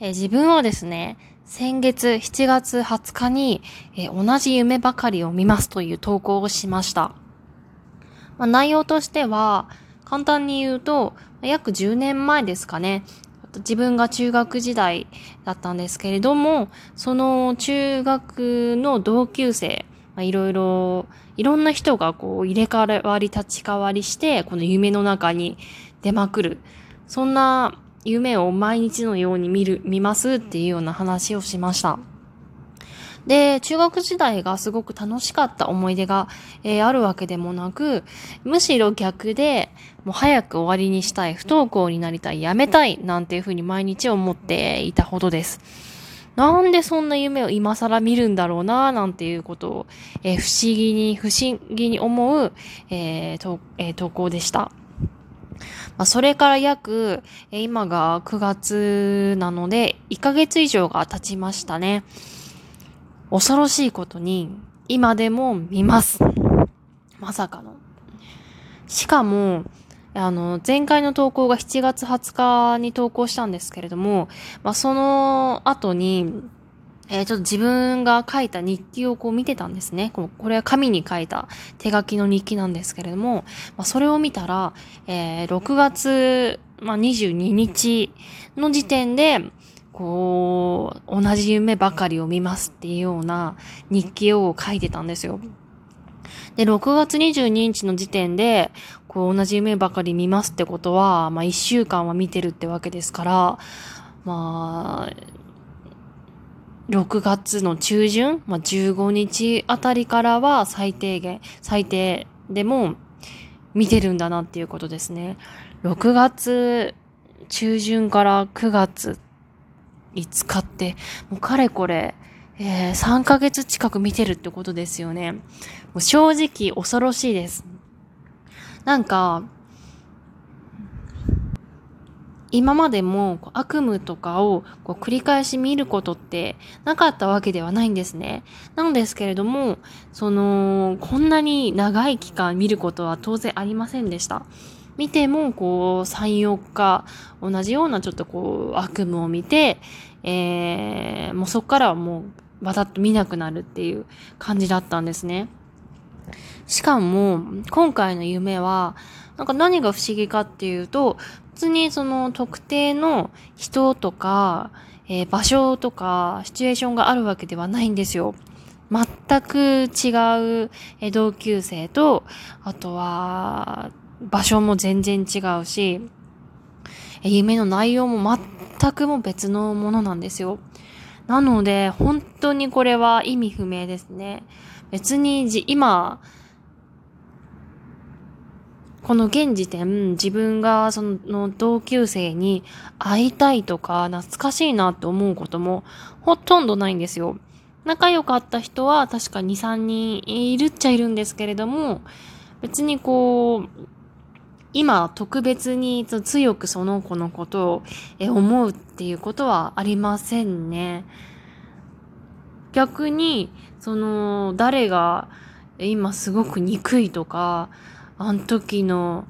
えー、自分はですね、先月7月20日に、えー、同じ夢ばかりを見ますという投稿をしました。まあ、内容としては、簡単に言うと、約10年前ですかね、自分が中学時代だったんですけれども、その中学の同級生、まあ、いろいろ、いろんな人がこう入れ替わり立ち替わりして、この夢の中に出まくる。そんな夢を毎日のように見る、見ますっていうような話をしました。で、中学時代がすごく楽しかった思い出が、えー、あるわけでもなく、むしろ逆で、もう早く終わりにしたい、不登校になりたい、やめたい、なんていうふうに毎日思っていたほどです。なんでそんな夢を今更見るんだろうな、なんていうことを、えー、不思議に、不思議に思う、えーとえー、投稿でした。まあ、それから約、え今が9月なので、1ヶ月以上が経ちましたね。恐ろしいことに、今でも見ます。まさかの。しかも、あの、前回の投稿が7月20日に投稿したんですけれども、まあ、その後に、えー、ちょっと自分が書いた日記をこう見てたんですね。これは紙に書いた手書きの日記なんですけれども、まあ、それを見たら、えー、6月、まあ、22日の時点で、こう、同じ夢ばかりを見ますっていうような日記を書いてたんですよ。で、6月22日の時点で、こう、同じ夢ばかり見ますってことは、まあ、1週間は見てるってわけですから、まあ、6月の中旬、まあ、15日あたりからは最低限、最低でも見てるんだなっていうことですね。6月中旬から9月5日って、もうかれこれ、えー、3ヶ月近く見てるってことですよね。もう正直恐ろしいです。なんか、今までも悪夢とかをこう繰り返し見ることってなかったわけではないんですね。なんですけれども、その、こんなに長い期間見ることは当然ありませんでした。見ても、こう、3、4日、同じようなちょっとこう、悪夢を見て、えー、もうそっからはもう、バタッと見なくなるっていう感じだったんですね。しかも、今回の夢は、なんか何が不思議かっていうと、普通にその特定の人とか、えー、場所とか、シチュエーションがあるわけではないんですよ。全く違う、え同級生と、あとは、場所も全然違うし、夢の内容も全くも別のものなんですよ。なので、本当にこれは意味不明ですね。別にじ、今、この現時点、自分がその同級生に会いたいとか懐かしいなって思うこともほとんどないんですよ。仲良かった人は確か2、3人いるっちゃいるんですけれども、別にこう、今特別に強くその子のことを思うっていうことはありませんね。逆に、その、誰が今すごく憎いとか、あの時の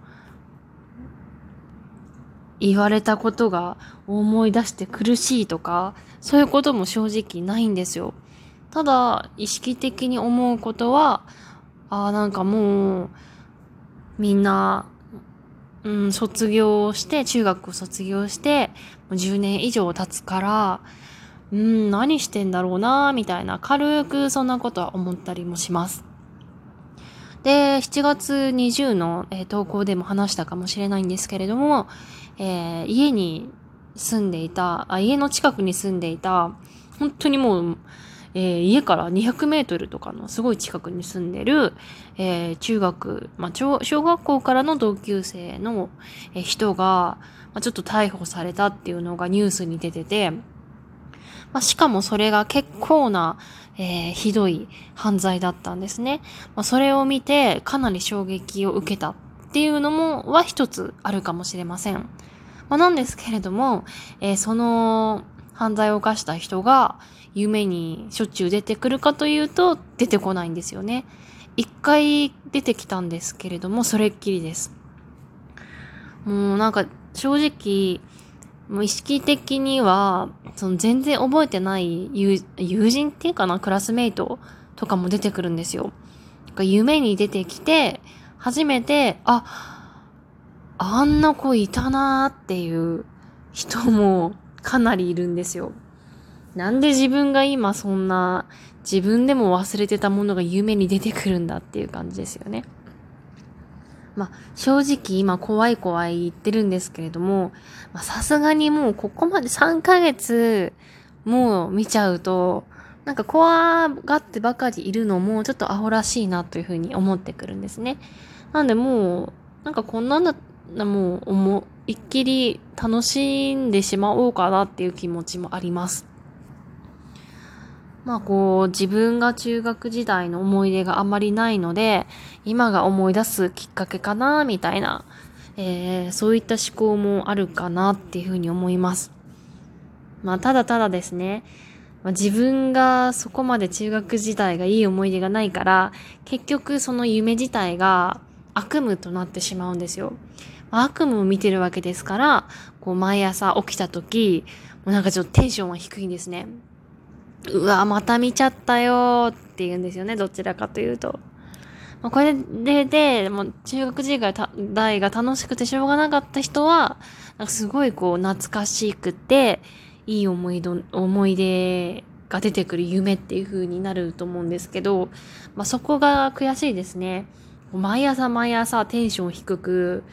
言われたことが思い出して苦しいとか、そういうことも正直ないんですよ。ただ、意識的に思うことは、ああ、なんかもう、みんなうん、卒業して、中学を卒業して、もう10年以上経つから、うん、何してんだろうな、みたいな、軽くそんなことは思ったりもします。で、7月20の、えー、投稿でも話したかもしれないんですけれども、えー、家に住んでいたあ、家の近くに住んでいた、本当にもう、えー、家から200メートルとかのすごい近くに住んでる、えー、中学、まあ、小学校からの同級生の、え人が、まあ、ちょっと逮捕されたっていうのがニュースに出てて、まあ、しかもそれが結構な、えー、ひどい犯罪だったんですね。まあ、それを見てかなり衝撃を受けたっていうのもは一つあるかもしれません。まあ、なんですけれども、えー、その犯罪を犯した人が夢にしょっちゅう出てくるかというと出てこないんですよね。一回出てきたんですけれども、それっきりです。もうなんか正直、もう意識的には、その全然覚えてない友友人っていうかな、クラスメイトとかも出てくるんですよ。夢に出てきて、初めて、あ、あんな子いたなーっていう人もかなりいるんですよ。なんで自分が今そんな自分でも忘れてたものが夢に出てくるんだっていう感じですよね。まあ、正直今怖い怖い言ってるんですけれども、さすがにもうここまで3ヶ月もう見ちゃうと、なんか怖がってばかりいるのもちょっとアホらしいなというふうに思ってくるんですね。なんでもう、なんかこんなんだ、もう思いっきり楽しんでしまおうかなっていう気持ちもあります。まあこう自分が中学時代の思い出があまりないので、今が思い出すきっかけかな、みたいな、えー、そういった思考もあるかなっていうふうに思います。まあただただですね、まあ、自分がそこまで中学時代がいい思い出がないから、結局その夢自体が悪夢となってしまうんですよ。悪夢を見てるわけですから、こう毎朝起きた時、もうなんかちょっとテンションは低いんですね。うわ、また見ちゃったよって言うんですよね、どちらかというと。まあ、これで、で、もう中学時代が楽しくてしょうがなかった人は、なんかすごいこう懐かしくて、いい思い出、思い出が出てくる夢っていう風になると思うんですけど、まあ、そこが悔しいですね。毎朝毎朝テンション低く、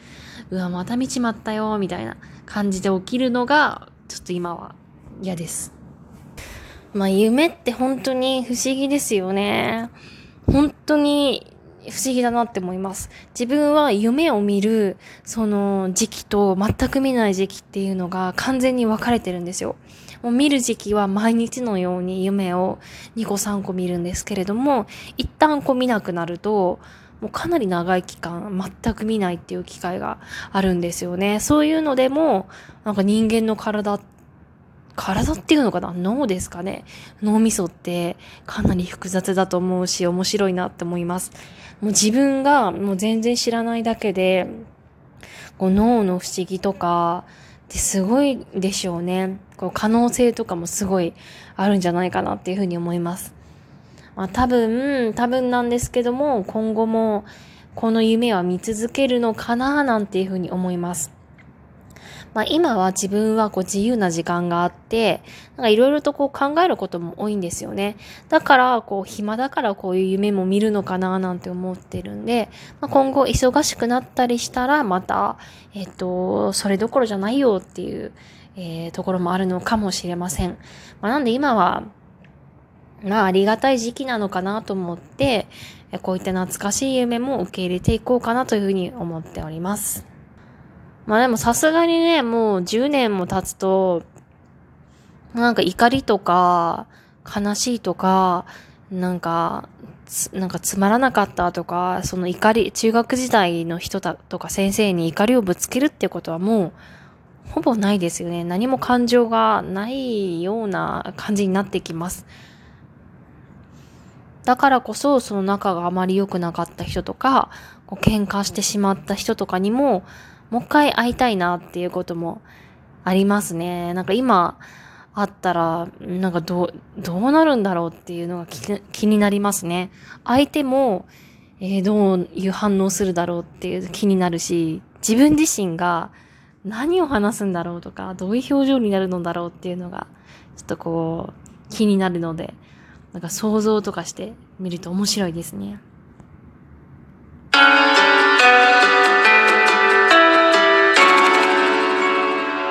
うわ、また見ちまったよ、みたいな感じで起きるのが、ちょっと今は嫌です。まあ夢って本当に不思議ですよね。本当に不思議だなって思います。自分は夢を見るその時期と全く見ない時期っていうのが完全に分かれてるんですよ。もう見る時期は毎日のように夢を2個3個見るんですけれども、一旦こう見なくなると、もうかなり長い期間全く見ないっていう機会があるんですよね。そういうのでも、なんか人間の体って体っていうのかな？脳ですかね？脳みそってかなり複雑だと思うし面白いなって思います。もう自分がもう全然知らないだけで、こう脳の不思議とかってすごいでしょうね。こう可能性とかもすごいあるんじゃないかなっていうふうに思います。まあ多分、多分なんですけども、今後もこの夢は見続けるのかななんていうふうに思います。まあ、今は自分はこう自由な時間があって、なんかいろいろとこう考えることも多いんですよね。だから、こう暇だからこういう夢も見るのかななんて思ってるんで、まあ、今後忙しくなったりしたら、また、えっと、それどころじゃないよっていう、えー、ところもあるのかもしれません。まあ、なんで今は、まあ、ありがたい時期なのかなと思って、こういった懐かしい夢も受け入れていこうかなというふうに思っております。まあでもさすがにね、もう10年も経つと、なんか怒りとか、悲しいとか、なんか、なんかつまらなかったとか、その怒り、中学時代の人だとか先生に怒りをぶつけるってことはもう、ほぼないですよね。何も感情がないような感じになってきます。だからこそ、その仲があまり良くなかった人とか、こう喧嘩してしまった人とかにも、もう一回会いたいなっていうこともありますね。なんか今あったら、なんかどう、どうなるんだろうっていうのが気になりますね。相手も、えー、どういう反応するだろうっていう気になるし、自分自身が何を話すんだろうとか、どういう表情になるのだろうっていうのが、ちょっとこう、気になるので、なんか想像とかしてみると面白いですね。